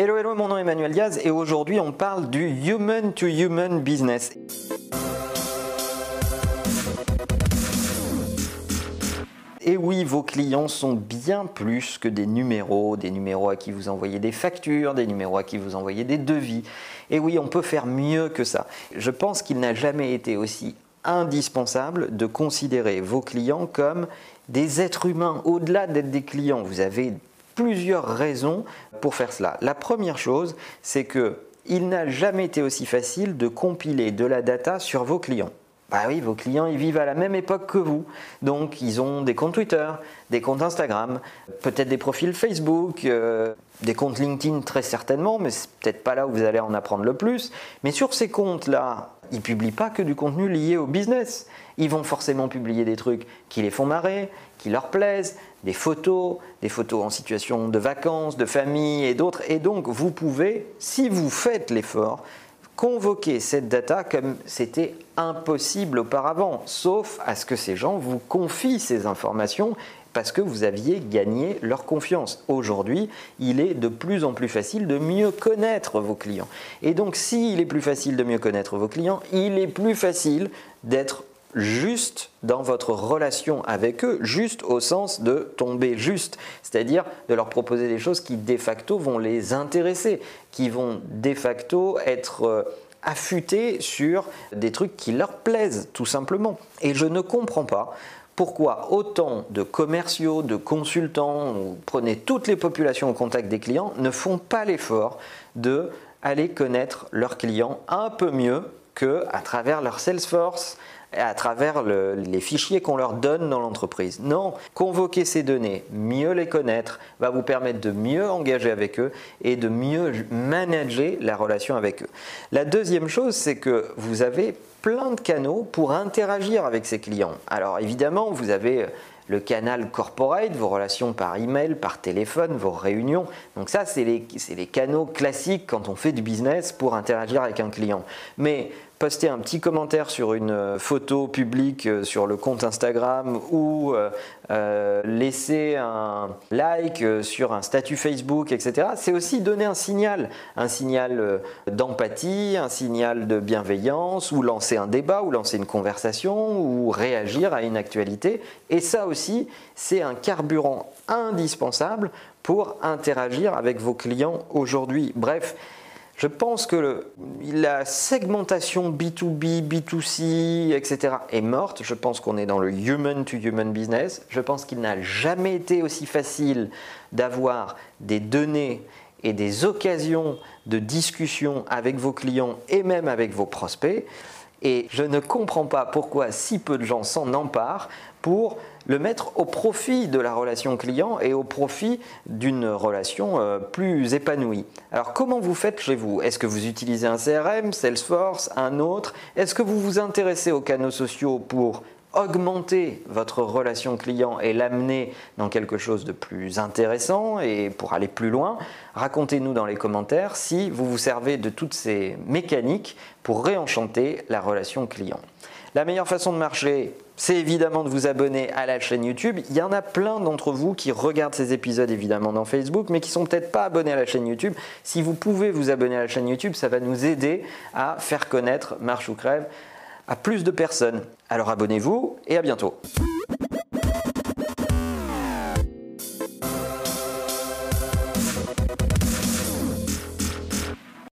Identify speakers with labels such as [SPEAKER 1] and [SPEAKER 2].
[SPEAKER 1] Hello, hello, mon nom est Emmanuel Diaz et aujourd'hui on parle du human to human business. Et oui, vos clients sont bien plus que des numéros, des numéros à qui vous envoyez des factures, des numéros à qui vous envoyez des devis. Et oui, on peut faire mieux que ça. Je pense qu'il n'a jamais été aussi indispensable de considérer vos clients comme des êtres humains. Au-delà d'être des clients, vous avez plusieurs raisons pour faire cela. La première chose, c'est que il n'a jamais été aussi facile de compiler de la data sur vos clients. Bah oui, vos clients, ils vivent à la même époque que vous. Donc, ils ont des comptes Twitter, des comptes Instagram, peut-être des profils Facebook, euh, des comptes LinkedIn très certainement, mais c'est peut-être pas là où vous allez en apprendre le plus. Mais sur ces comptes-là, ils publient pas que du contenu lié au business. Ils vont forcément publier des trucs qui les font marrer, qui leur plaisent, des photos, des photos en situation de vacances, de famille et d'autres. Et donc, vous pouvez, si vous faites l'effort, convoquer cette data comme c'était impossible auparavant, sauf à ce que ces gens vous confient ces informations parce que vous aviez gagné leur confiance. Aujourd'hui, il est de plus en plus facile de mieux connaître vos clients. Et donc, s'il est plus facile de mieux connaître vos clients, il est plus facile d'être juste dans votre relation avec eux, juste au sens de tomber juste, c'est-à-dire de leur proposer des choses qui de facto vont les intéresser, qui vont de facto être euh, affûtés sur des trucs qui leur plaisent tout simplement. Et je ne comprends pas pourquoi autant de commerciaux, de consultants, prenez toutes les populations au contact des clients, ne font pas l'effort de aller connaître leurs clients un peu mieux que à travers leur Salesforce, à travers les fichiers qu'on leur donne dans l'entreprise. Non, convoquer ces données, mieux les connaître, va vous permettre de mieux engager avec eux et de mieux manager la relation avec eux. La deuxième chose, c'est que vous avez plein de canaux pour interagir avec ces clients. Alors évidemment, vous avez le canal corporate, vos relations par email, par téléphone, vos réunions. Donc ça, c'est les, canaux classiques quand on fait du business pour interagir avec un client. Mais poster un petit commentaire sur une euh, photo publique euh, sur le compte Instagram ou euh, laisser un like sur un statut Facebook, etc., c'est aussi donner un signal, un signal d'empathie, un signal de bienveillance, ou lancer un débat, ou lancer une conversation, ou réagir à une actualité. Et ça aussi, c'est un carburant indispensable pour interagir avec vos clients aujourd'hui. Bref, je pense que la segmentation B2B, B2C, etc. est morte. Je pense qu'on est dans le human to human business. Je pense qu'il n'a jamais été aussi facile d'avoir des données et des occasions de discussion avec vos clients et même avec vos prospects. Et je ne comprends pas pourquoi si peu de gens s'en emparent pour le mettre au profit de la relation client et au profit d'une relation euh, plus épanouie. Alors comment vous faites chez vous? Est-ce que vous utilisez un CRM, Salesforce, un autre? Est-ce que vous vous intéressez aux canaux sociaux pour augmenter votre relation client et l'amener dans quelque chose de plus intéressant et pour aller plus loin, racontez-nous dans les commentaires si vous vous servez de toutes ces mécaniques pour réenchanter la relation client. La meilleure façon de marcher, c'est évidemment de vous abonner à la chaîne YouTube. Il y en a plein d'entre vous qui regardent ces épisodes évidemment dans Facebook, mais qui sont peut-être pas abonnés à la chaîne YouTube. Si vous pouvez vous abonner à la chaîne YouTube, ça va nous aider à faire connaître Marche ou Crève à plus de personnes. Alors abonnez-vous et à bientôt.